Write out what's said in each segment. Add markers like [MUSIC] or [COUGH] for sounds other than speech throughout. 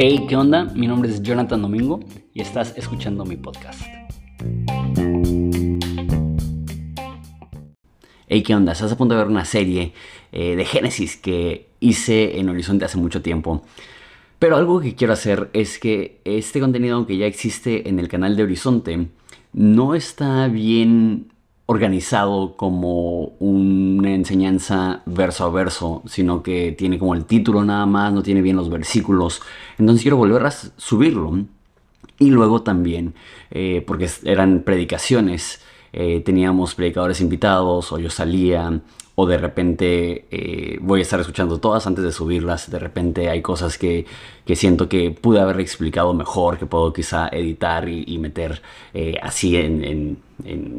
Hey, ¿qué onda? Mi nombre es Jonathan Domingo y estás escuchando mi podcast. Hey, ¿qué onda? Estás a punto de ver una serie eh, de Génesis que hice en Horizonte hace mucho tiempo. Pero algo que quiero hacer es que este contenido, aunque ya existe en el canal de Horizonte, no está bien organizado como una enseñanza verso a verso, sino que tiene como el título nada más, no tiene bien los versículos. Entonces quiero volver a subirlo. Y luego también, eh, porque eran predicaciones, eh, teníamos predicadores invitados o yo salía o de repente eh, voy a estar escuchando todas antes de subirlas, de repente hay cosas que, siento que pude haber explicado mejor, que puedo quizá editar y, meter eh, así en,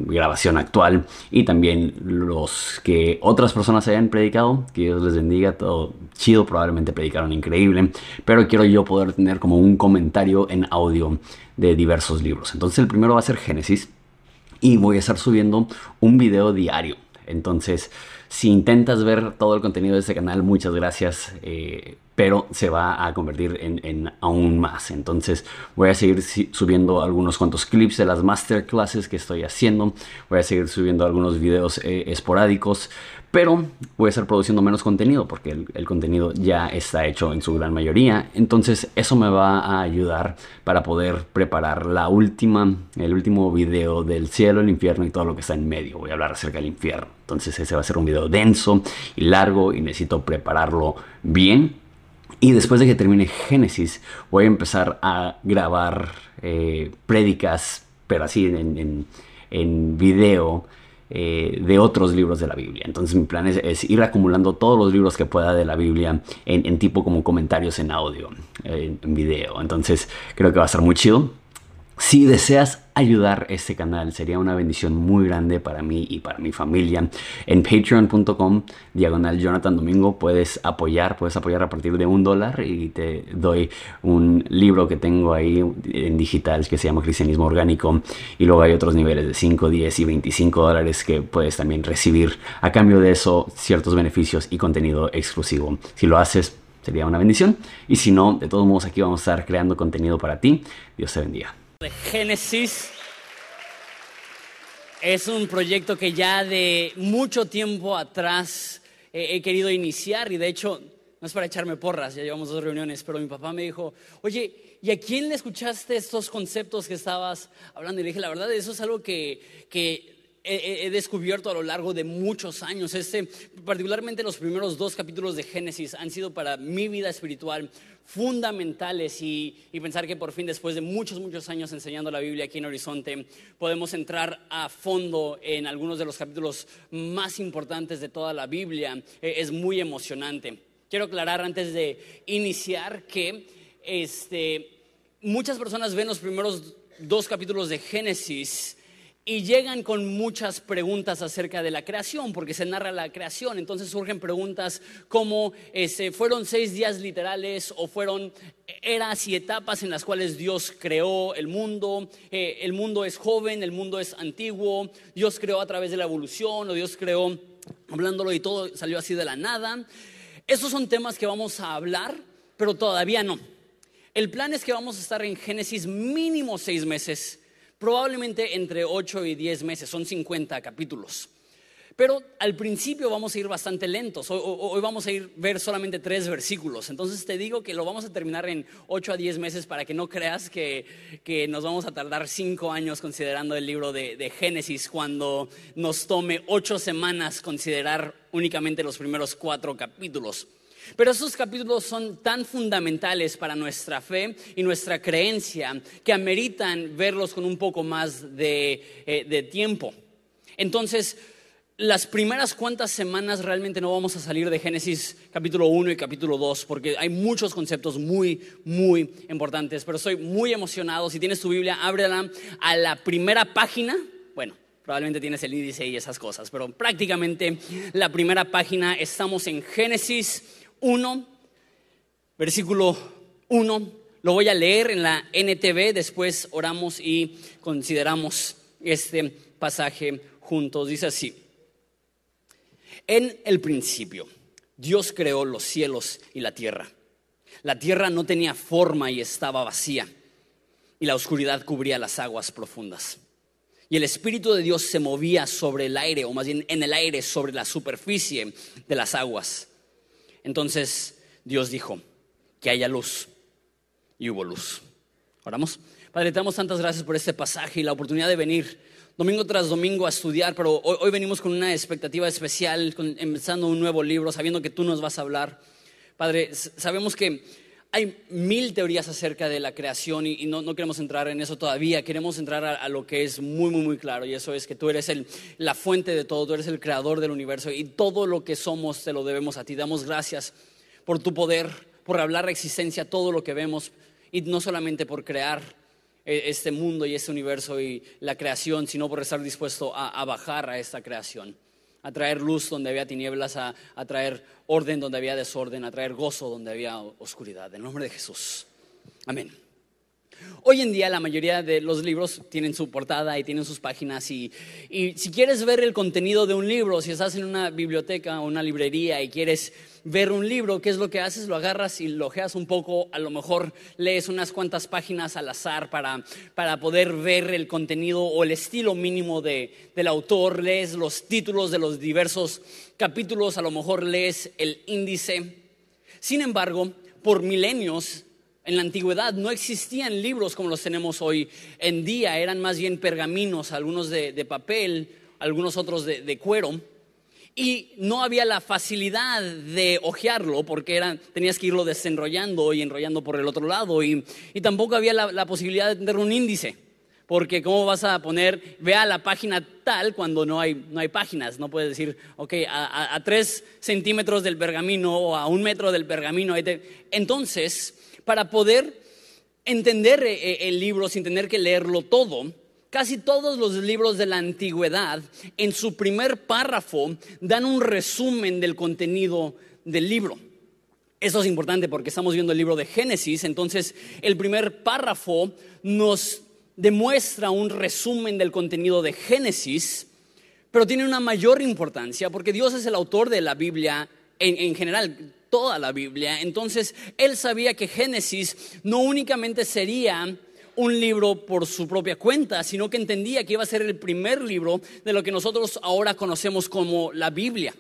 grabación actual, y también los que otras personas hayan predicado, que Dios les bendiga, todo chido, probablemente predicaron increíble, pero quiero yo poder tener como un comentario en audio de diversos libros. Entonces el primero va a ser Génesis, y voy a estar subiendo un video diario. Entonces, si intentas ver todo el contenido de este canal, muchas gracias, eh, pero se va a convertir en, aún más. Entonces voy a seguir subiendo algunos cuantos clips de las masterclasses que estoy haciendo, voy a seguir subiendo algunos videos eh, esporádicos, pero voy a estar produciendo menos contenido porque el, contenido ya está hecho en su gran mayoría. Entonces eso me va a ayudar para poder preparar la última, el último video del cielo, el infierno y todo lo que está en medio. Voy a hablar acerca del infierno. Entonces ese va a ser un video denso y largo y necesito prepararlo bien. Y después de que termine Génesis, voy a empezar a grabar eh, prédicas, pero así en, en video eh, de otros libros de la Biblia. Entonces mi plan es, ir acumulando todos los libros que pueda de la Biblia en, tipo como comentarios en audio, en, en video. Entonces creo que va a estar muy chido. Si deseas ayudar este canal, sería una bendición muy grande para mí y para mi familia. En patreon.com, diagonal Jonathan Domingo, puedes apoyar, puedes apoyar a partir de un dólar y te doy un libro que tengo ahí en digital que se llama Cristianismo Orgánico. Y luego hay otros niveles de 5, 10 y 25 dólares que puedes también recibir. A cambio de eso, ciertos beneficios y contenido exclusivo. Si lo haces, sería una bendición. Y si no, de todos modos, aquí vamos a estar creando contenido para ti. Dios te bendiga de Génesis. Es un proyecto que ya de mucho tiempo atrás he querido iniciar y de hecho, no es para echarme porras, ya llevamos dos reuniones, pero mi papá me dijo, oye, ¿y a quién le escuchaste estos conceptos que estabas hablando? Y le dije, la verdad, eso es algo que, que he, descubierto a lo largo de muchos años. Este, particularmente los primeros dos capítulos de Génesis han sido para mi vida espiritual fundamentales y, pensar que por fin después de muchos, muchos años enseñando la Biblia aquí en Horizonte, podemos entrar a fondo en algunos de los capítulos más importantes de toda la Biblia. Eh, es muy emocionante. Quiero aclarar antes de iniciar que este, muchas personas ven los primeros dos capítulos de Génesis y llegan con muchas preguntas acerca de la creación, porque se narra la creación. Entonces surgen preguntas como, ese, ¿fueron seis días literales o fueron eras y etapas en las cuales Dios creó el mundo? Eh, ¿El mundo es joven? ¿El mundo es antiguo? ¿Dios creó a través de la evolución o Dios creó hablándolo y todo salió así de la nada? Esos son temas que vamos a hablar, pero todavía no. El plan es que vamos a estar en Génesis mínimo seis meses probablemente entre 8 y 10 meses, son 50 capítulos. Pero al principio vamos a ir bastante lentos. Hoy, vamos a ir ver solamente tres versículos. Entonces te digo que lo vamos a terminar en 8 a 10 meses para que no creas que, nos vamos a tardar 5 años considerando el libro de, de Génesis cuando nos tome 8 semanas considerar únicamente los primeros 4 capítulos. Pero esos capítulos son tan fundamentales para nuestra fe y nuestra creencia que ameritan verlos con un poco más de, eh, tiempo. Entonces, las primeras cuantas semanas realmente no vamos a salir de Génesis capítulo 1 y capítulo 2 porque hay muchos conceptos muy, muy importantes. Pero estoy muy emocionado. Si tienes tu Biblia, ábrela a la primera página. Bueno, probablemente tienes el índice y esas cosas, pero prácticamente la primera página estamos en Génesis 1, versículo 1. Lo voy a leer en la NTV, después oramos y consideramos este pasaje juntos. Dice así, en el principio, Dios creó los cielos y la tierra. La tierra no tenía forma y estaba vacía, y la oscuridad cubría las aguas profundas. Y el Espíritu de Dios se movía sobre el aire, o más bien en el aire, sobre la superficie de las aguas. Entonces Dios dijo, que haya luz. Y hubo luz. Oramos. Padre, te damos tantas gracias por este pasaje y la oportunidad de venir domingo tras domingo a estudiar, pero hoy, venimos con una expectativa especial, empezando un nuevo libro, sabiendo que tú nos vas a hablar. Padre, sabemos que hay mil teorías acerca de la creación y, no, queremos entrar en eso todavía, queremos entrar a, lo que es muy, muy, muy claro y eso es que tú eres el, la fuente de todo, tú eres el creador del universo y todo lo que somos te lo debemos a ti. Damos gracias por tu poder, por hablar la existencia, todo lo que vemos y no solamente por crear eh, este mundo y este universo y la creación, sino por estar dispuesto a bajar a esta creación a traer luz donde había tinieblas, a, traer orden donde había desorden, a traer gozo donde había oscuridad. En el nombre de Jesús. Amén. Hoy en día la mayoría de los libros tienen su portada y tienen sus páginas y, si quieres ver el contenido de un libro, si estás en una biblioteca o una librería y quieres ver un libro, ¿qué es lo que haces? Lo agarras y lo ojeas un poco, a lo mejor lees unas cuantas páginas al azar para, poder ver el contenido o el estilo mínimo del autor, lees los títulos de los diversos capítulos, a lo mejor lees el índice. Sin embargo, por milenios en la antigüedad no existían libros como los tenemos hoy en día, eran más bien pergaminos, algunos de, papel, algunos otros de, cuero. Y no había la facilidad de hojearlo porque tenías que irlo desenrollando y enrollando por el otro lado. Y, tampoco había la, posibilidad de tener un índice. Porque cómo vas a poner, vea la página tal cuando no hay, no hay páginas. No puedes decir, ok, a, tres centímetros del pergamino o a un metro del pergamino. Entonces, para poder entender eh, eh, el libro sin tener que leerlo todo, casi todos los libros de la antigüedad en su primer párrafo dan un resumen del contenido del libro. Eso es importante porque estamos viendo el libro de Génesis, entonces el primer párrafo nos demuestra un resumen del contenido de Génesis, pero tiene una mayor importancia porque Dios es el autor de la Biblia en, en general toda la Biblia. Entonces, él sabía que Génesis no únicamente sería un libro por su propia cuenta, sino que entendía que iba a ser el primer libro de lo que nosotros ahora conocemos como la Biblia.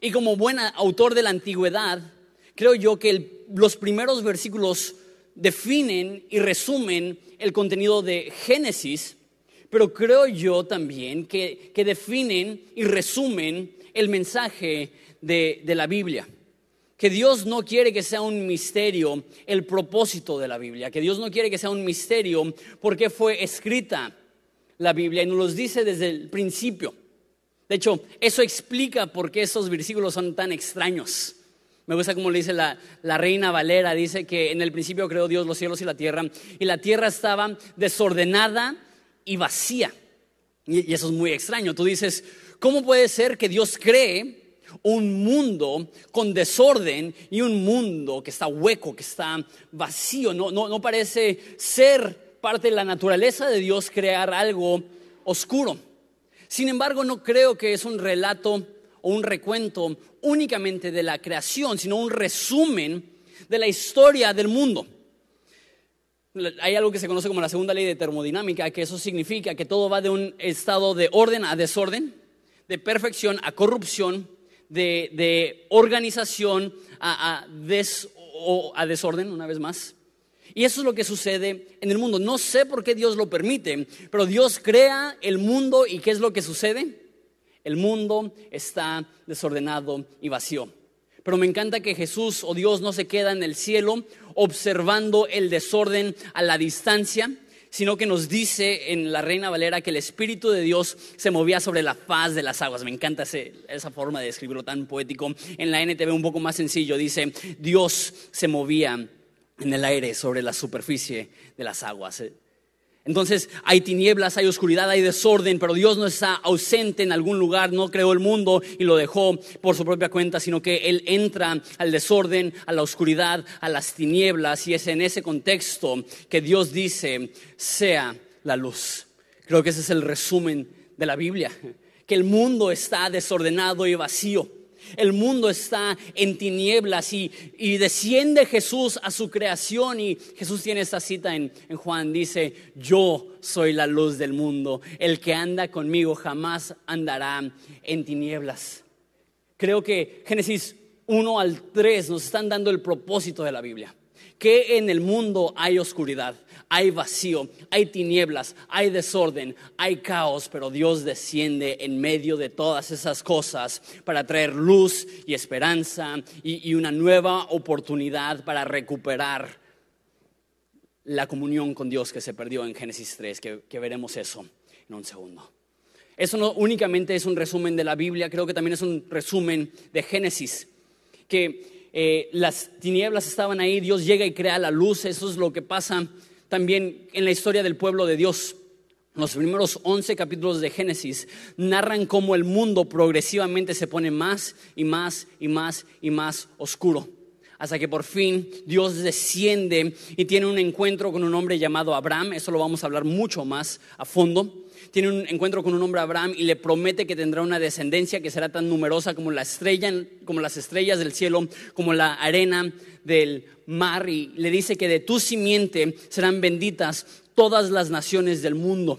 Y como buen autor de la antigüedad, creo yo que los primeros versículos definen y resumen el contenido de Génesis, pero creo yo también que, definen y resumen el mensaje de la Biblia que Dios no quiere que sea un misterio el propósito de la Biblia, que Dios no quiere que sea un misterio porque fue escrita la Biblia y nos los dice desde el principio. De hecho, eso explica por qué esos versículos son tan extraños. Me gusta como le dice la, reina Valera, dice que en el principio creó Dios los cielos y la tierra, y la tierra estaba desordenada y vacía. Y eso es muy extraño. Tú dices, ¿cómo puede ser que Dios cree un mundo con desorden y un mundo que está hueco, que está vacío. No, no, parece ser parte de la naturaleza de Dios crear algo oscuro. Sin embargo, no creo que es un relato o un recuento únicamente de la creación, sino un resumen de la historia del mundo. Hay algo que se conoce como la segunda ley de termodinámica, que eso significa que todo va de un estado de orden a desorden, de perfección a corrupción, de, organización a, a desorden, una vez más. Y eso es lo que sucede en el mundo. No sé por qué Dios lo permite, pero Dios crea el mundo y ¿qué es lo que sucede? El mundo está desordenado y vacío. Pero me encanta que Jesús o Dios no se queda en el cielo observando el desorden a la distancia, sino que nos dice en la Reina Valera que el Espíritu de Dios se movía sobre la faz de las aguas. Me encanta esa forma de escribirlo tan poético. En la NTV un poco más sencillo, dice, Dios se movía en el aire sobre la superficie de las aguas. Entonces hay tinieblas, hay oscuridad, hay desorden, pero Dios no está ausente en algún lugar, no creó el mundo y lo dejó por su propia cuenta, sino que Él entra al desorden, a la oscuridad, a las tinieblas y es en ese contexto que Dios dice, sea la luz. Creo que ese es el resumen de la Biblia, que el mundo está desordenado y vacío El mundo está en tinieblas y, desciende Jesús a su creación y Jesús tiene esta cita en, en Juan, dice, yo soy la luz del mundo, el que anda conmigo jamás andará en tinieblas. Creo que Génesis 1 al 3 nos están dando el propósito de la Biblia, que en el mundo hay oscuridad hay vacío, hay tinieblas, hay desorden, hay caos, pero Dios desciende en medio de todas esas cosas para traer luz y esperanza y, una nueva oportunidad para recuperar la comunión con Dios que se perdió en Génesis 3, que, veremos eso en un segundo. Eso no únicamente es un resumen de la Biblia, creo que también es un resumen de Génesis, que eh, las tinieblas estaban ahí, Dios llega y crea la luz, eso es lo que pasa también en la historia del pueblo de Dios. Los primeros 11 capítulos de Génesis narran cómo el mundo progresivamente se pone más y más y más y más oscuro. Hasta que por fin Dios desciende y tiene un encuentro con un hombre llamado Abraham. Eso lo vamos a hablar mucho más a fondo. Tiene un encuentro con un hombre Abraham y le promete que tendrá una descendencia que será tan numerosa como, la estrella, como las estrellas del cielo, como la arena del mar y le dice que de tu simiente serán benditas todas las naciones del mundo,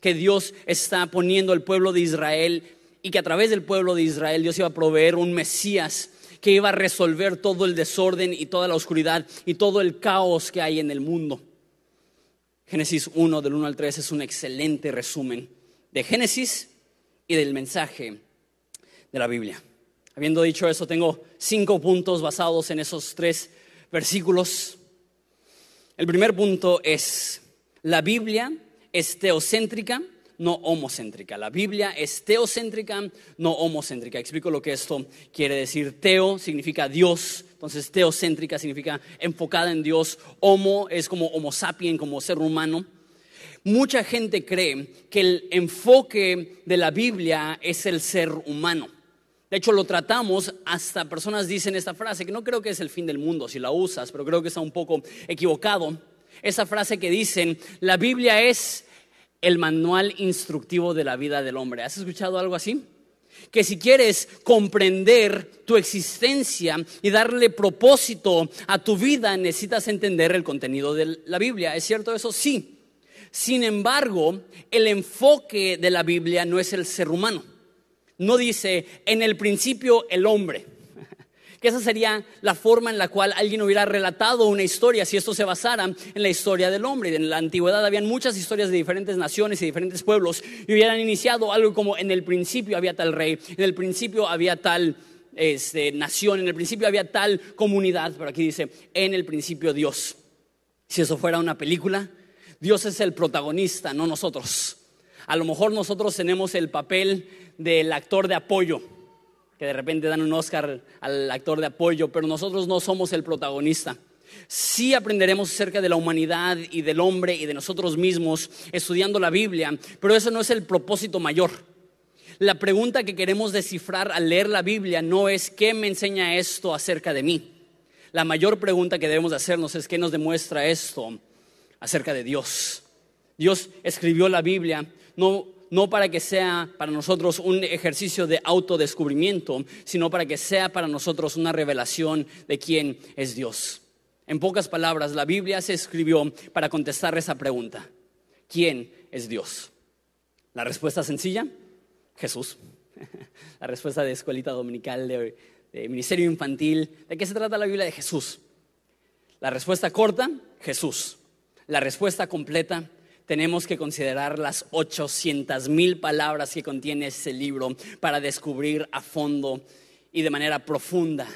que Dios está poniendo el pueblo de Israel y que a través del pueblo de Israel Dios iba a proveer un Mesías que iba a resolver todo el desorden y toda la oscuridad y todo el caos que hay en el mundo. Génesis 1 del 1 al 3 es un excelente resumen de Génesis y del mensaje de la Biblia. Habiendo dicho eso, tengo cinco puntos basados en esos tres versículos. El primer punto es, la Biblia es teocéntrica, no homocéntrica. La Biblia es teocéntrica, no homocéntrica. Explico lo que esto quiere decir. Teo significa Dios, entonces teocéntrica significa enfocada en Dios. Homo es como homo sapien, como ser humano. Mucha gente cree que el enfoque de la Biblia es el ser humano. De hecho, lo tratamos, hasta personas dicen esta frase, que no creo que es el fin del mundo si la usas, pero creo que está un poco equivocado. Esa frase que dicen, la Biblia es el manual instructivo de la vida del hombre. ¿Has escuchado algo así? Que si quieres comprender tu existencia y darle propósito a tu vida, necesitas entender el contenido de la Biblia. ¿Es cierto eso? Sí. Sin embargo, el enfoque de la Biblia no es el ser humano no dice en el principio el hombre. Que esa sería la forma en la cual alguien hubiera relatado una historia si esto se basara en la historia del hombre. En la antigüedad habían muchas historias de diferentes naciones y diferentes pueblos y hubieran iniciado algo como en el principio había tal rey, en el principio había tal este, nación, en el principio había tal comunidad, pero aquí dice en el principio Dios. Si eso fuera una película, Dios es el protagonista, no nosotros. A lo mejor nosotros tenemos el papel del actor de apoyo, que de repente dan un Oscar al actor de apoyo, pero nosotros no somos el protagonista. Sí aprenderemos acerca de la humanidad y del hombre y de nosotros mismos estudiando la Biblia, pero eso no es el propósito mayor. La pregunta que queremos descifrar al leer la Biblia no es ¿qué me enseña esto acerca de mí? La mayor pregunta que debemos hacernos es ¿qué nos demuestra esto acerca de Dios? Dios escribió la Biblia no no para que sea para nosotros un ejercicio de autodescubrimiento, sino para que sea para nosotros una revelación de quién es Dios. En pocas palabras, la Biblia se escribió para contestar esa pregunta. ¿Quién es Dios? La respuesta sencilla, Jesús. [LAUGHS] La respuesta de escuelita dominical, de, de ministerio infantil. ¿De qué se trata la Biblia? De Jesús. La respuesta corta, Jesús. La respuesta completa, tenemos que considerar las 800 mil palabras que contiene ese libro para descubrir a fondo y de manera profunda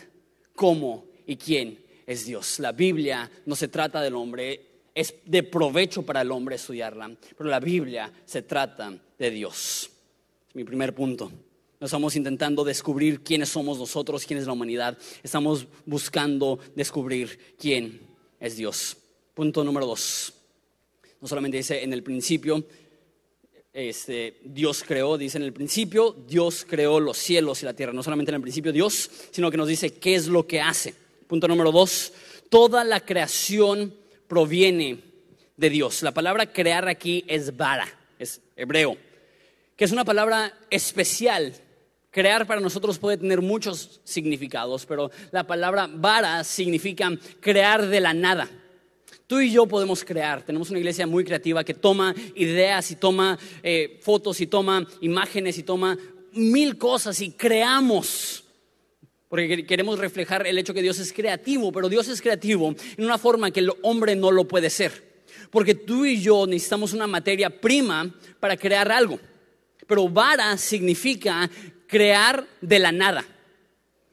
cómo y quién es Dios. La Biblia no se trata del hombre, es de provecho para el hombre estudiarla, pero la Biblia se trata de Dios. Es mi primer punto. No estamos intentando descubrir quiénes somos nosotros, quién es la humanidad. Estamos buscando descubrir quién es Dios. Punto número dos. No solamente dice en el principio, este, Dios creó, dice en el principio, Dios creó los cielos y la tierra. No solamente en el principio Dios, sino que nos dice qué es lo que hace. Punto número dos, toda la creación proviene de Dios. La palabra crear aquí es vara, es hebreo, que es una palabra especial Crear para nosotros puede tener muchos significados, pero la palabra vara significa crear de la nada. Tú y yo podemos crear. Tenemos una iglesia muy creativa que toma ideas y toma eh, fotos y toma imágenes y toma mil cosas y creamos. Porque queremos reflejar el hecho que Dios es creativo, pero Dios es creativo en una forma que el hombre no lo puede ser. Porque tú y yo necesitamos una materia prima para crear algo. Pero vara significa crear de la nada.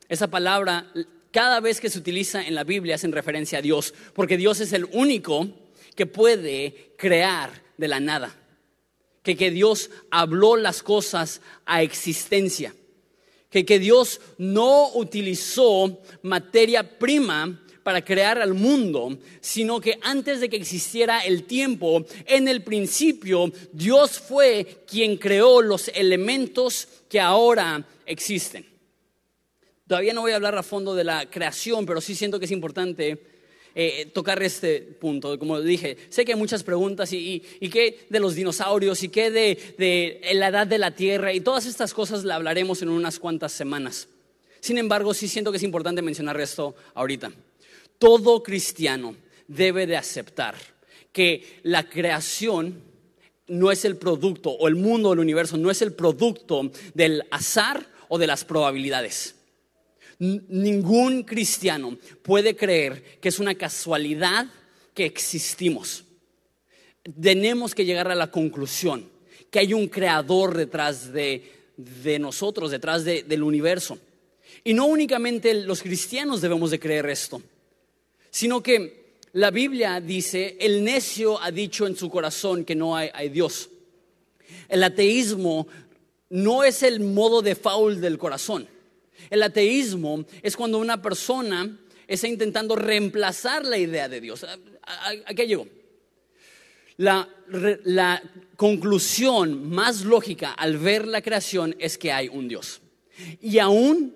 Esa palabra cada vez que se utiliza en la Biblia hacen referencia a Dios, porque Dios es el único que puede crear de la nada. Que, que Dios habló las cosas a existencia. Que, que Dios no utilizó materia prima para crear al mundo, sino que antes de que existiera el tiempo, en el principio, Dios fue quien creó los elementos que ahora existen. Todavía no voy a hablar a fondo de la creación, pero sí siento que es importante eh, tocar este punto. Como dije, sé que hay muchas preguntas y, qué de los dinosaurios y qué de, de, la edad de la Tierra y todas estas cosas la hablaremos en unas cuantas semanas. Sin embargo, sí siento que es importante mencionar esto ahorita. Todo cristiano debe de aceptar que la creación no es el producto, o el mundo, el universo, no es el producto del azar o de las probabilidades. Ningún cristiano puede creer que es una casualidad que existimos. Tenemos que llegar a la conclusión que hay un creador detrás de, nosotros, detrás del universo. Y no únicamente los cristianos debemos de creer esto, sino que la Biblia dice, el necio ha dicho en su corazón que no hay, Dios. El ateísmo no es el modo de faul del corazón. El ateísmo es cuando una persona está intentando reemplazar la idea de Dios. ¿A, qué llegó? La, la, conclusión más lógica al ver la creación es que hay un Dios. Y aún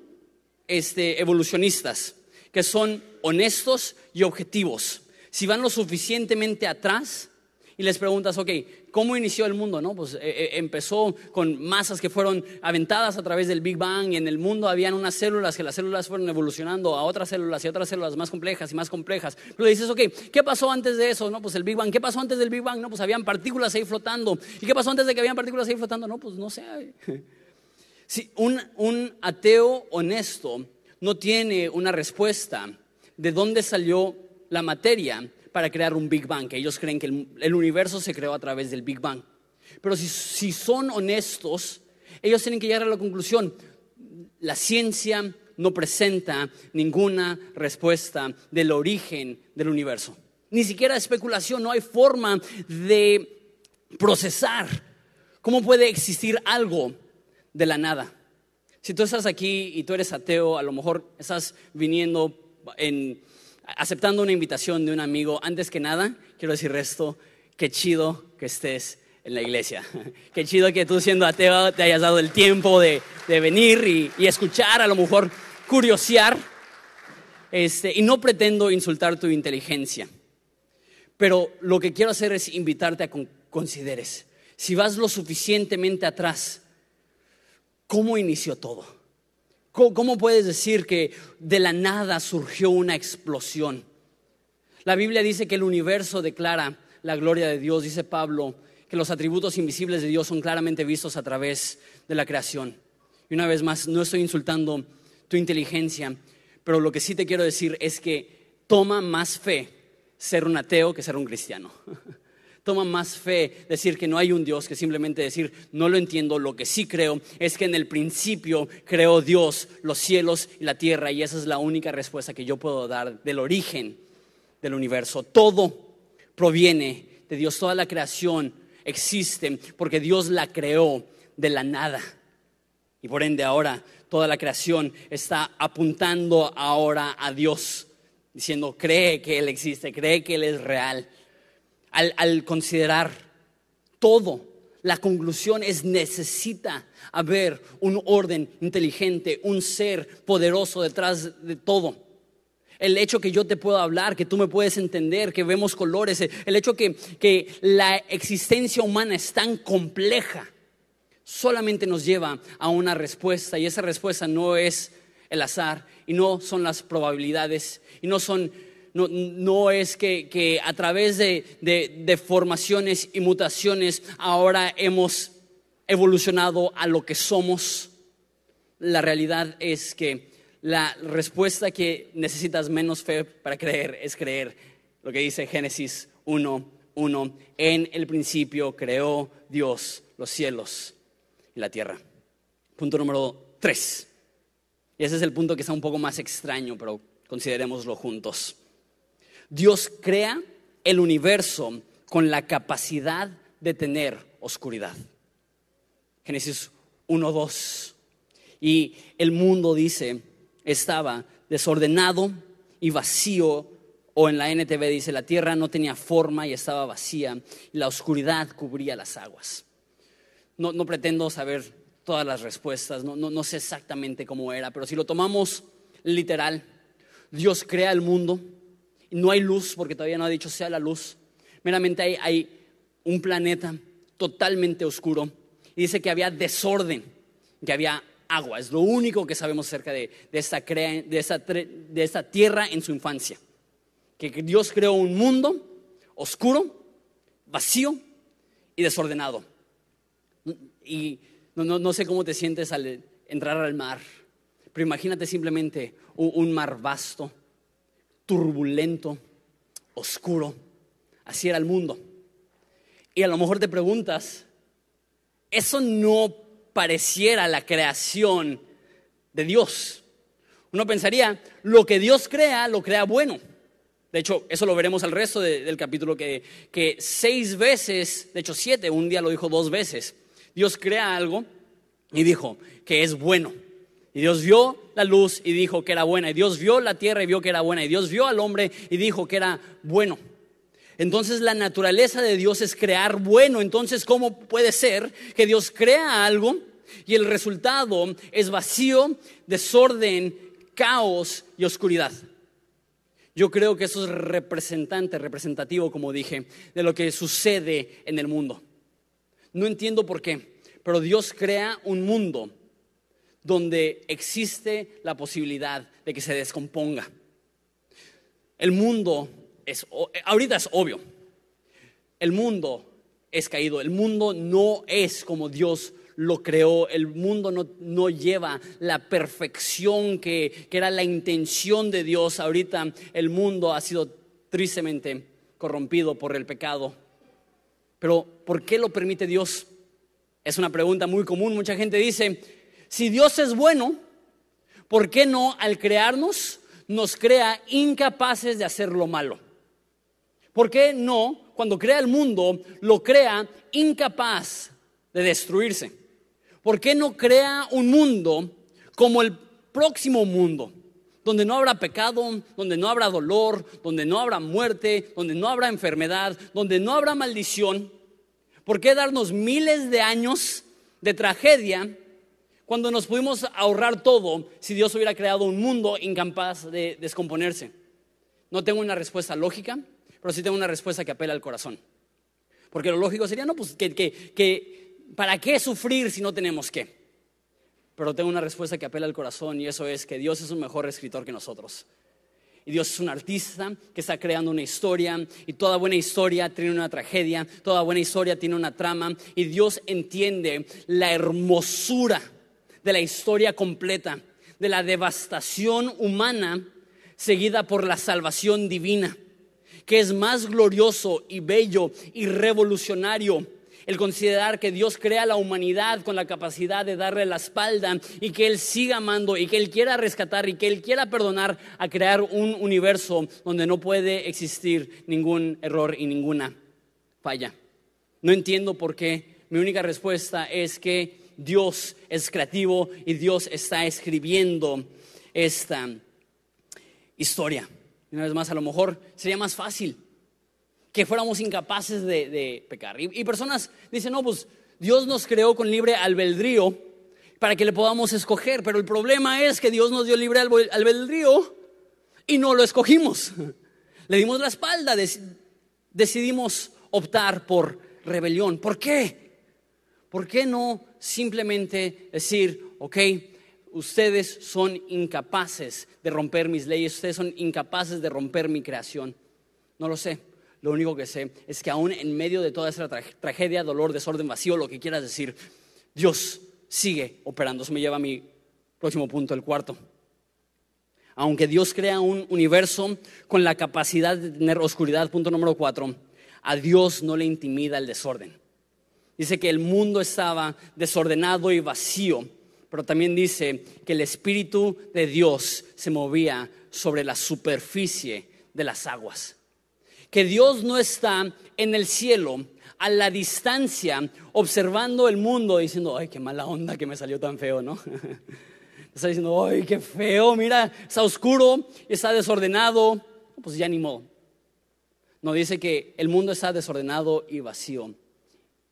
este, evolucionistas que son honestos y objetivos si van lo suficientemente atrás y les preguntas, ok, ¿cómo inició el mundo? No, pues eh, eh, empezó con masas que fueron aventadas a través del Big Bang y en el mundo habían unas células que las células fueron evolucionando a otras células y otras células más complejas y más complejas. Pero dices, ok, ¿qué pasó antes de eso? No, pues el Big Bang. ¿Qué pasó antes del Big Bang? No, pues habían partículas ahí flotando. ¿Y qué pasó antes de que habían partículas ahí flotando? No, pues no sé. [LAUGHS] Si un, un ateo honesto no tiene una respuesta de dónde salió la materia para crear un Big Bang, que ellos creen que el, universo se creó a través del Big Bang. Pero si, si son honestos, ellos tienen que llegar a la conclusión, la ciencia no presenta ninguna respuesta del origen del universo. Ni siquiera especulación, no hay forma de procesar cómo puede existir algo de la nada. Si tú estás aquí y tú eres ateo, a lo mejor estás viniendo en aceptando una invitación de un amigo, antes que nada, quiero decir esto, qué chido que estés en la iglesia. [LAUGHS] Qué chido que tú siendo ateo te hayas dado el tiempo de, venir y, escuchar, a lo mejor curiosear. Este, y no pretendo insultar tu inteligencia, pero lo que quiero hacer es invitarte a que consideres, si vas lo suficientemente atrás, ¿cómo inició todo? ¿Cómo puedes decir que de la nada surgió una explosión? La Biblia dice que el universo declara la gloria de Dios, dice Pablo, que los atributos invisibles de Dios son claramente vistos a través de la creación. Y una vez más, no estoy insultando tu inteligencia, pero lo que sí te quiero decir es que toma más fe ser un ateo que ser un cristiano. [LAUGHS] Toma más fe decir que no hay un Dios que simplemente decir no lo entiendo. Lo que sí creo es que en el principio creó Dios los cielos y la tierra y esa es la única respuesta que yo puedo dar del origen del universo. Todo proviene de Dios, toda la creación existe porque Dios la creó de la nada. Y por ende ahora toda la creación está apuntando ahora a Dios, diciendo, cree que Él existe, cree que Él es real al, considerar todo, la conclusión es necesita haber un orden inteligente, un ser poderoso detrás de todo. El hecho que yo te puedo hablar, que tú me puedes entender, que vemos colores, el hecho que, que la existencia humana es tan compleja, solamente nos lleva a una respuesta y esa respuesta no es el azar y no son las probabilidades y no son no, es que, a través de, de, formaciones y mutaciones ahora hemos evolucionado a lo que somos. La realidad es que la respuesta que necesitas menos fe para creer es creer lo que dice Génesis 1, 1. En el principio creó Dios los cielos y la tierra. Punto número 3. Y ese es el punto que está un poco más extraño, pero considerémoslo juntos. Dios crea el universo con la capacidad de tener oscuridad. Génesis 1.2. Y el mundo, dice, estaba desordenado y vacío, o en la NTV dice, la tierra no tenía forma y estaba vacía, y la oscuridad cubría las aguas. No, no pretendo saber todas las respuestas, no, no, sé exactamente cómo era, pero si lo tomamos literal, Dios crea el mundo, no hay luz porque todavía no ha dicho sea la luz, meramente hay, un planeta totalmente oscuro y dice que había desorden, que había agua. Es lo único que sabemos acerca de, esta, de esta tierra en su infancia. Que Dios creó un mundo oscuro, vacío y desordenado. Y no, sé cómo te sientes al entrar al mar, pero imagínate simplemente un mar vasto, turbulento, oscuro. Así era el mundo. Y a lo mejor te preguntas, eso no pareciera la creación de Dios. Uno pensaría, lo que Dios crea, lo crea bueno. De hecho, eso lo veremos al resto del capítulo, que, que seis veces, de hecho siete, un día lo dijo dos veces, Dios crea algo y dijo que es bueno. Y Dios vio la luz y dijo que era buena. Y Dios vio la tierra y vio que era buena. Y Dios vio al hombre y dijo que era bueno. Entonces la naturaleza de Dios es crear bueno. Entonces, ¿cómo puede ser que Dios crea algo y el resultado es vacío, desorden, caos y oscuridad? Yo creo que eso es representante, representativo, como dije, de lo que sucede en el mundo. No entiendo por qué, pero Dios crea un mundo donde existe la posibilidad de que se descomponga. El mundo es, ahorita es obvio, el mundo es caído, el mundo no es como Dios lo creó, el mundo no, lleva la perfección que, que, era la intención de Dios. Ahorita el mundo ha sido tristemente corrompido por el pecado. Pero ¿por qué lo permite Dios? Es una pregunta muy común. Mucha gente dice, si Dios es bueno, ¿por qué no al crearnos nos crea incapaces de hacer lo malo? ¿Por qué no, cuando crea el mundo, lo crea incapaz de destruirse? ¿Por qué no crea un mundo como el próximo mundo? Donde no habrá pecado, donde no habrá dolor, donde no habrá muerte, donde no habrá enfermedad, donde no habrá maldición. ¿Por qué darnos miles de años de tragedia cuando nos pudimos ahorrar todo si Dios hubiera creado un mundo incapaz de descomponerse? No tengo una respuesta lógica, pero sí tengo una respuesta que apela al corazón. Porque lo lógico sería, no, pues que, que, ¿para qué sufrir si no tenemos qué? Pero tengo una respuesta que apela al corazón y eso es que Dios es un mejor escritor que nosotros. Y Dios es un artista que está creando una historia y toda buena historia tiene una tragedia, toda buena historia tiene una trama y Dios entiende la hermosura de la historia completa, de la devastación humana seguida por la salvación divina que es más glorioso y bello y revolucionario el considerar que Dios crea la humanidad con la capacidad de darle la espalda y que Él siga amando y que Él quiera rescatar y que Él quiera perdonar a crear un universo donde no puede existir ningún error y ninguna falla. No entiendo por qué. Mi única respuesta es que Dios es creativo y Dios está escribiendo esta historia. Y una vez más, a lo mejor sería más fácil que fuéramos incapaces de, pecar. Y, personas dicen, no, pues Dios nos creó con libre albedrío para que le podamos escoger, pero el problema es que Dios nos dio libre albedrío y no lo escogimos. [LAUGHS] Le dimos la espalda, decidimos optar por rebelión. ¿Por qué? ¿Por qué no simplemente decir, ok, ustedes son incapaces de romper mis leyes, ustedes son incapaces de romper mi creación. No lo sé. Lo único que sé es que aún en medio de toda esa tragedia, dolor, desorden, vacío, lo que quieras decir, Dios sigue operando. Eso me lleva a mi próximo punto, el cuarto. Aunque Dios crea un universo con la capacidad de tener oscuridad, punto número cuatro, a Dios no le intimida el desorden. Dice que el mundo estaba desordenado y vacío, pero también dice que el Espíritu de Dios se movía sobre la superficie de las aguas. Que Dios no está en el cielo a la distancia observando el mundo diciendo, ay, qué mala onda que me salió tan feo, ¿no? [LAUGHS] Está diciendo, ay, qué feo, mira, está oscuro, está desordenado. Pues ya ni modo. No dice que el mundo está desordenado y vacío,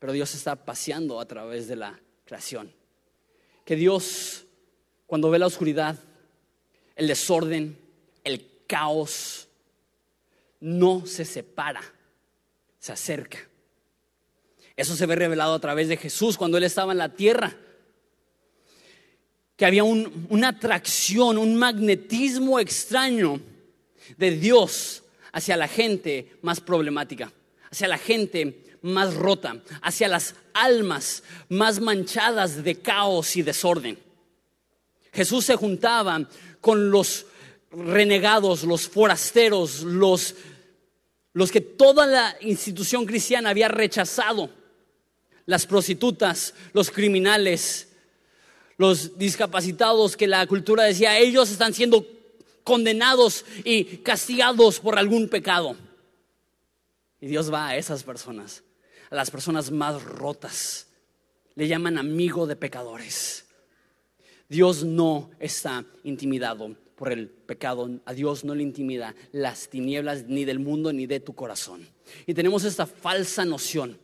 pero Dios está paseando a través de la creación. Que Dios, cuando ve la oscuridad, el desorden, el caos, no se separa, se acerca. Eso se ve revelado a través de Jesús cuando Él estaba en la tierra que había una atracción, un magnetismo extraño de Dios hacia la gente más problemática, hacia la gente más rota, hacia las almas más manchadas de caos y desorden. Jesús se juntaba con los renegados, los forasteros, los, los que toda la institución cristiana había rechazado, las prostitutas, los criminales, los discapacitados que la cultura decía, ellos están siendo condenados y castigados por algún pecado. Y Dios va a esas personas, a las personas más rotas. Le llaman amigo de pecadores. Dios no está intimidado por el pecado. A Dios no le intimida las tinieblas ni del mundo ni de tu corazón. Y tenemos esta falsa noción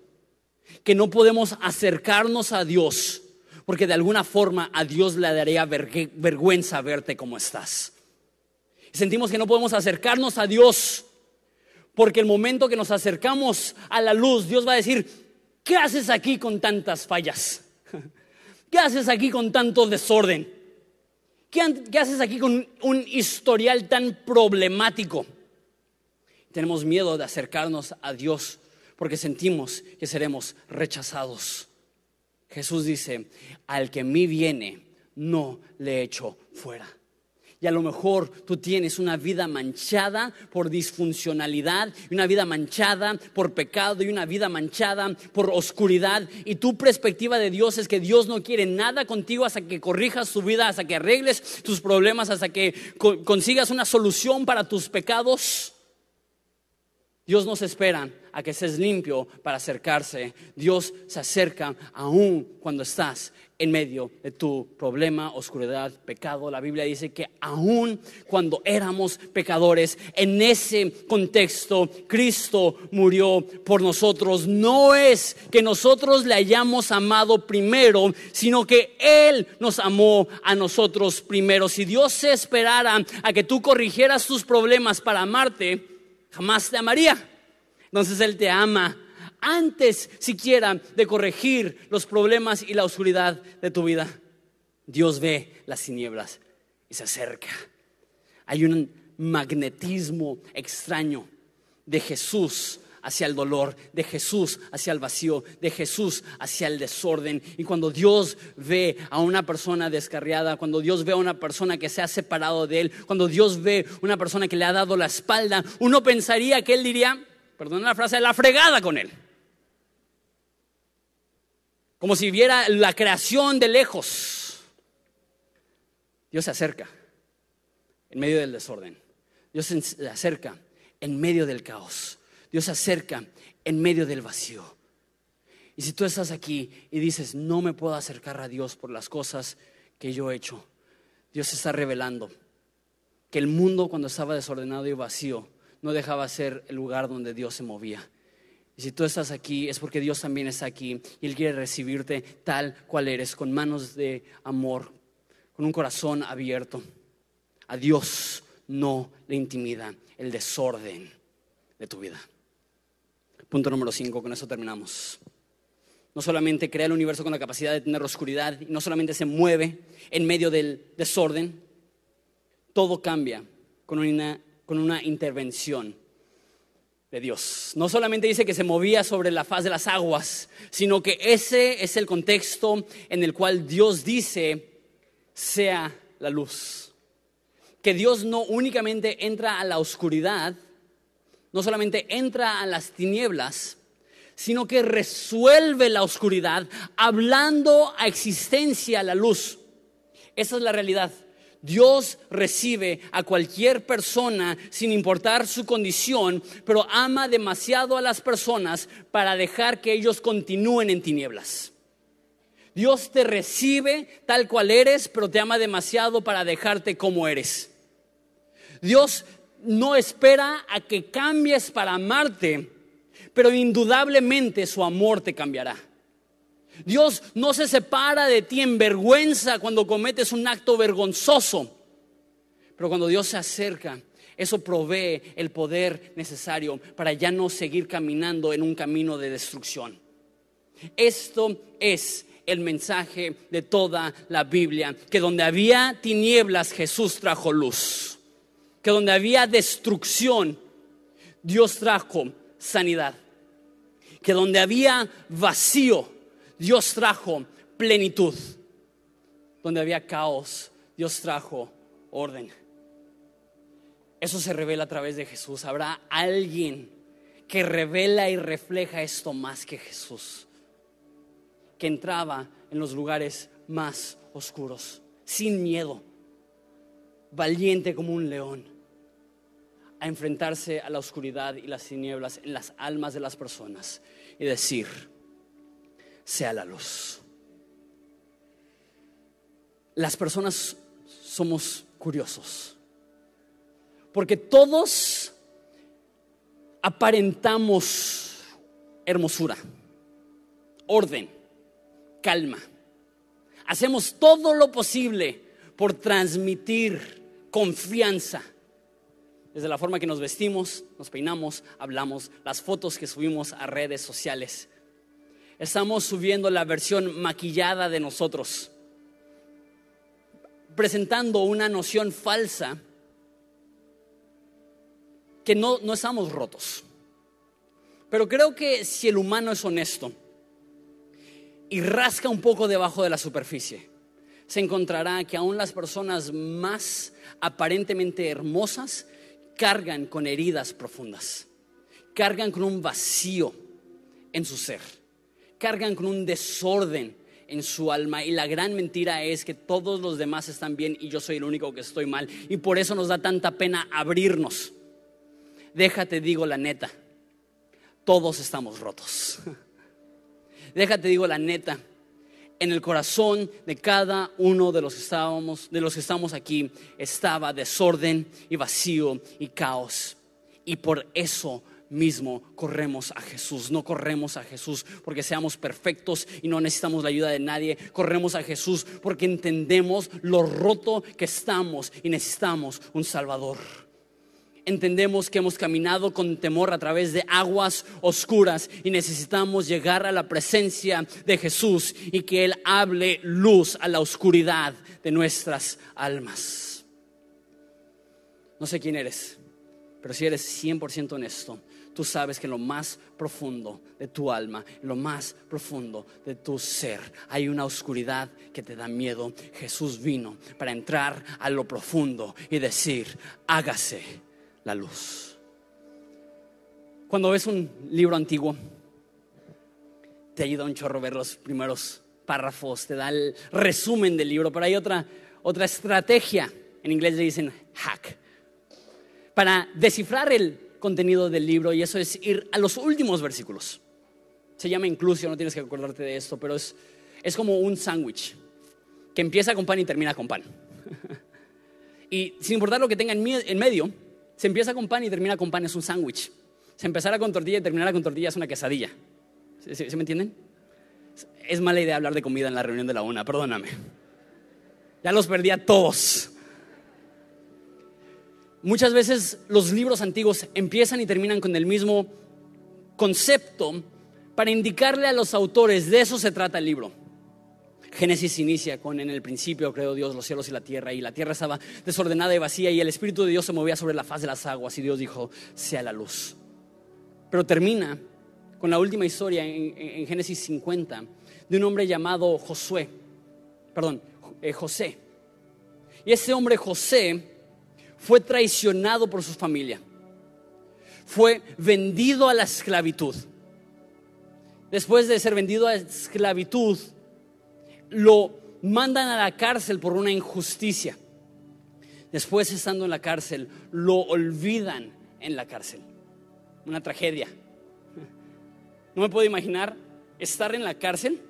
que no podemos acercarnos a Dios porque de alguna forma a Dios le daría vergüenza verte como estás. Sentimos que no podemos acercarnos a Dios, porque el momento que nos acercamos a la luz, Dios va a decir, ¿qué haces aquí con tantas fallas? [LAUGHS] ¿Qué haces aquí con tanto desorden? ¿Qué, haces aquí con un historial tan problemático? Tenemos miedo de acercarnos a Dios porque sentimos que seremos rechazados. Jesús dice, al que mí viene, no le echo fuera. Y a lo mejor tú tienes una vida manchada por disfuncionalidad, una vida manchada por pecado y una vida manchada por oscuridad. Y tu perspectiva de Dios es que Dios no quiere nada contigo hasta que corrijas tu vida, hasta que arregles tus problemas, hasta que consigas una solución para tus pecados. Dios nos espera a que seas limpio para acercarse. Dios se acerca aún cuando estás en medio de tu problema, oscuridad, pecado. La Biblia dice que aún cuando éramos pecadores, en ese contexto, Cristo murió por nosotros. No es que nosotros le hayamos amado primero, sino que Él nos amó a nosotros primero. Si Dios se esperara a que tú corrigieras tus problemas para amarte, jamás te amaría. Entonces Él te ama antes siquiera de corregir los problemas y la oscuridad de tu vida. Dios ve las tinieblas y se acerca. Hay un magnetismo extraño de Jesús hacia el dolor, de Jesús hacia el vacío, de Jesús hacia el desorden. Y cuando Dios ve a una persona descarriada, cuando Dios ve a una persona que se ha separado de Él, cuando Dios ve a una persona que le ha dado la espalda, uno pensaría que Él diría, perdona la frase, la fregada con él. Como si viera la creación de lejos. Dios se acerca en medio del desorden. Dios se acerca en medio del caos. Dios se acerca en medio del vacío. Y si tú estás aquí y dices, no me puedo acercar a Dios por las cosas que yo he hecho, Dios está revelando que el mundo cuando estaba desordenado y vacío no dejaba ser el lugar donde Dios se movía. Y si tú estás aquí es porque Dios también está aquí y Él quiere recibirte tal cual eres, con manos de amor, con un corazón abierto. A Dios no le intimida el desorden de tu vida. Punto número cinco, con eso terminamos. no solamente crea el universo con la capacidad de tener oscuridad, y no solamente se mueve en medio del desorden, todo cambia con una, con una intervención de Dios. No solamente dice que se movía sobre la faz de las aguas, sino que ese es el contexto en el cual Dios dice, sea la luz. Que Dios no únicamente entra a la oscuridad, no solamente entra a las tinieblas, sino que resuelve la oscuridad hablando a existencia la luz. Esa es la realidad. Dios recibe a cualquier persona sin importar su condición, pero ama demasiado a las personas para dejar que ellos continúen en tinieblas. Dios te recibe tal cual eres, pero te ama demasiado para dejarte como eres. Dios no espera a que cambies para amarte, pero indudablemente su amor te cambiará. Dios no se separa de ti en vergüenza cuando cometes un acto vergonzoso, pero cuando Dios se acerca, eso provee el poder necesario para ya no seguir caminando en un camino de destrucción. Esto es el mensaje de toda la Biblia, que donde había tinieblas Jesús trajo luz, que donde había destrucción Dios trajo sanidad, que donde había vacío Dios trajo plenitud. Donde había caos, Dios trajo orden. Eso se revela a través de Jesús. Habrá alguien que revela y refleja esto más que Jesús, que entraba en los lugares más oscuros, sin miedo, valiente como un león, a enfrentarse a la oscuridad y las tinieblas en las almas de las personas y decir, sea la luz. Las personas somos curiosos, porque todos aparentamos hermosura, orden, calma. Hacemos todo lo posible por transmitir confianza. Desde la forma que nos vestimos, nos peinamos, hablamos, las fotos que subimos a redes sociales estamos subiendo la versión maquillada de nosotros, presentando una noción falsa que no, no estamos rotos. Pero creo que si el humano es honesto y rasca un poco debajo de la superficie, se encontrará que aún las personas más aparentemente hermosas cargan con heridas profundas, cargan con un vacío en su ser cargan con un desorden en su alma y la gran mentira es que todos los demás están bien y yo soy el único que estoy mal y por eso nos da tanta pena abrirnos. Déjate digo la neta, todos estamos rotos. [LAUGHS] Déjate digo la neta, en el corazón de cada uno de los que estábamos, de los que estamos aquí, estaba desorden y vacío y caos. Y por eso mismo corremos a Jesús. No corremos a Jesús porque seamos perfectos y no necesitamos la ayuda de nadie. Corremos a Jesús porque entendemos lo roto que estamos y necesitamos un Salvador. Entendemos que hemos caminado con temor a través de aguas oscuras y necesitamos llegar a la presencia de Jesús y que Él hable luz a la oscuridad de nuestras almas. No sé quién eres, pero si eres 100% honesto, tú sabes que en lo más profundo de tu alma, en lo más profundo de tu ser, hay una oscuridad que te da miedo. Jesús vino para entrar a lo profundo y decir, hágase la luz. Cuando ves un libro antiguo, te ayuda un chorro ver los primeros párrafos, te da el resumen del libro, pero hay otra, otra estrategia, en inglés le dicen hack, para descifrar el contenido del libro y eso es ir a los últimos versículos. Se llama inclusión, no tienes que acordarte de esto, pero es, es como un sándwich que empieza con pan y termina con pan. [LAUGHS] y sin importar lo que tenga en, medio, se empieza con pan y termina con pan, es un sándwich. Se empezara con tortilla y terminara con tortilla es una quesadilla. ¿Sí, me entienden? Es mala idea hablar de comida en la reunión de la una, perdóname. Ya los perdí a todos. Muchas veces los libros antiguos empiezan y terminan con el mismo concepto, para indicarle a los autores, de eso se trata el libro. Génesis inicia con en el principio creó Dios los cielos y la tierra y la tierra estaba desordenada y vacía y el Espíritu de Dios se movía sobre la faz de las aguas y Dios dijo, sea la luz. Pero termina con la última historia en, Génesis 50 de un hombre llamado Josué, perdón, eh, José. Y ese hombre José fue traicionado por su familia, fue vendido a la esclavitud. Después de ser vendido a esclavitud, lo mandan a la cárcel por una injusticia. Después, estando en la cárcel, lo olvidan en la cárcel. Una tragedia. No me puedo imaginar estar en la cárcel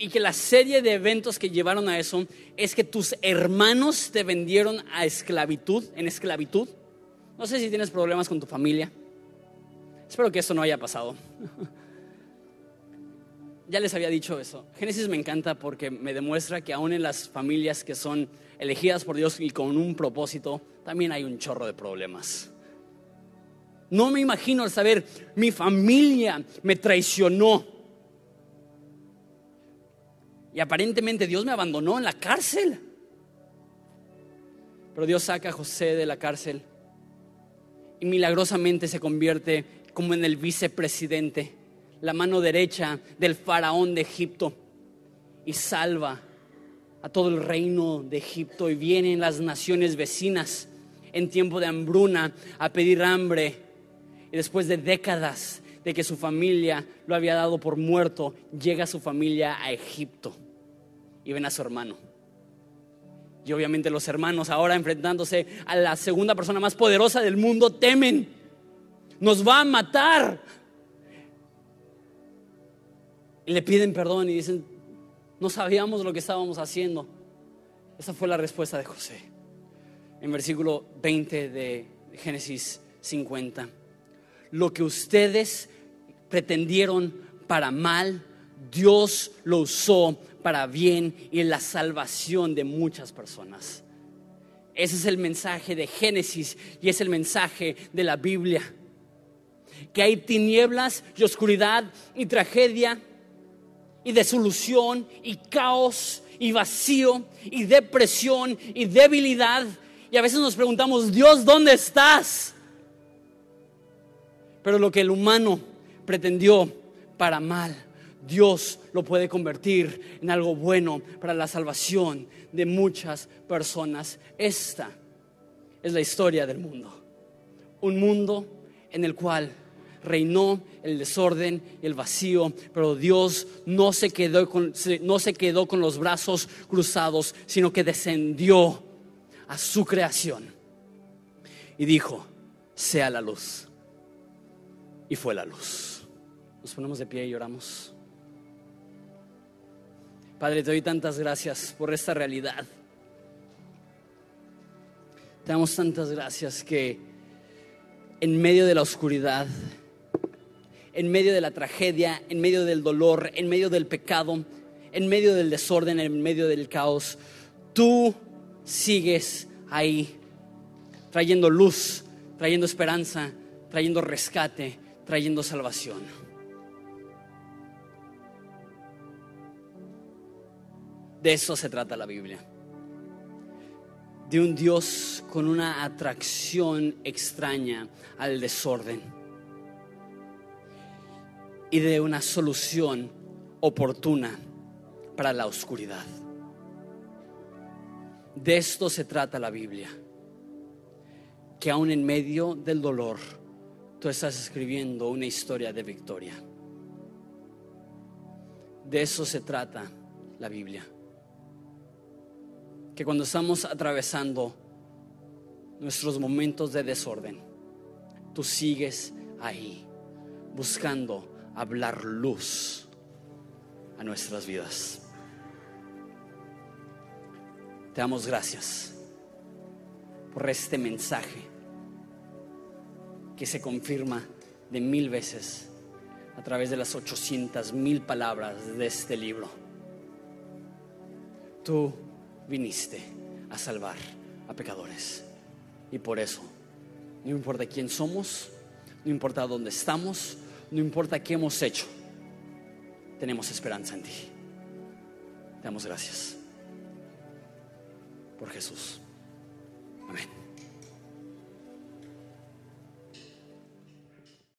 y que la serie de eventos que llevaron a eso es que tus hermanos te vendieron a esclavitud, en esclavitud. No sé si tienes problemas con tu familia. Espero que eso no haya pasado. [LAUGHS] ya les había dicho eso. Génesis me encanta porque me demuestra que aún en las familias que son elegidas por Dios y con un propósito, también hay un chorro de problemas. No me imagino el saber, mi familia me traicionó. Y aparentemente Dios me abandonó en la cárcel. Pero Dios saca a José de la cárcel y milagrosamente se convierte como en el vicepresidente la mano derecha del faraón de Egipto y salva a todo el reino de Egipto y vienen las naciones vecinas en tiempo de hambruna a pedir hambre y después de décadas de que su familia lo había dado por muerto, llega su familia a Egipto y ven a su hermano. Y obviamente los hermanos ahora enfrentándose a la segunda persona más poderosa del mundo temen. Nos va a matar, y le piden perdón y dicen, no sabíamos lo que estábamos haciendo. Esa fue la respuesta de José. En versículo 20 de Génesis 50. Lo que ustedes pretendieron para mal, Dios lo usó para bien y la salvación de muchas personas. Ese es el mensaje de Génesis y es el mensaje de la Biblia. Que hay tinieblas y oscuridad y tragedia y desolución y caos y vacío y depresión y debilidad. Y a veces nos preguntamos, Dios, ¿dónde estás? Pero lo que el humano pretendió para mal, Dios lo puede convertir en algo bueno para la salvación de muchas personas. Esta es la historia del mundo. Un mundo en el cual reinó el desorden y el vacío, pero Dios no se quedó con, no se quedó con los brazos cruzados, sino que descendió a su creación y dijo, sea la luz. Y fue la luz. Nos ponemos de pie y oramos. Padre, te doy tantas gracias por esta realidad. Te damos tantas gracias que en medio de la oscuridad, en medio de la tragedia, en medio del dolor, en medio del pecado, en medio del desorden, en medio del caos, tú sigues ahí, trayendo luz, trayendo esperanza, trayendo rescate, trayendo salvación. De eso se trata la Biblia. De un Dios con una atracción extraña al desorden y de una solución oportuna para la oscuridad. De esto se trata la Biblia, que aún en medio del dolor tú estás escribiendo una historia de victoria. De eso se trata la Biblia. Que cuando estamos atravesando nuestros momentos de desorden, tú sigues ahí, buscando hablar luz a nuestras vidas. Te damos gracias por este mensaje que se confirma de mil veces a través de las 800 mil palabras de este libro. Tú viniste a salvar a pecadores y por eso, no importa quién somos, no importa dónde estamos, no importa qué hemos hecho, tenemos esperanza en ti. Te damos gracias por Jesús. Amén.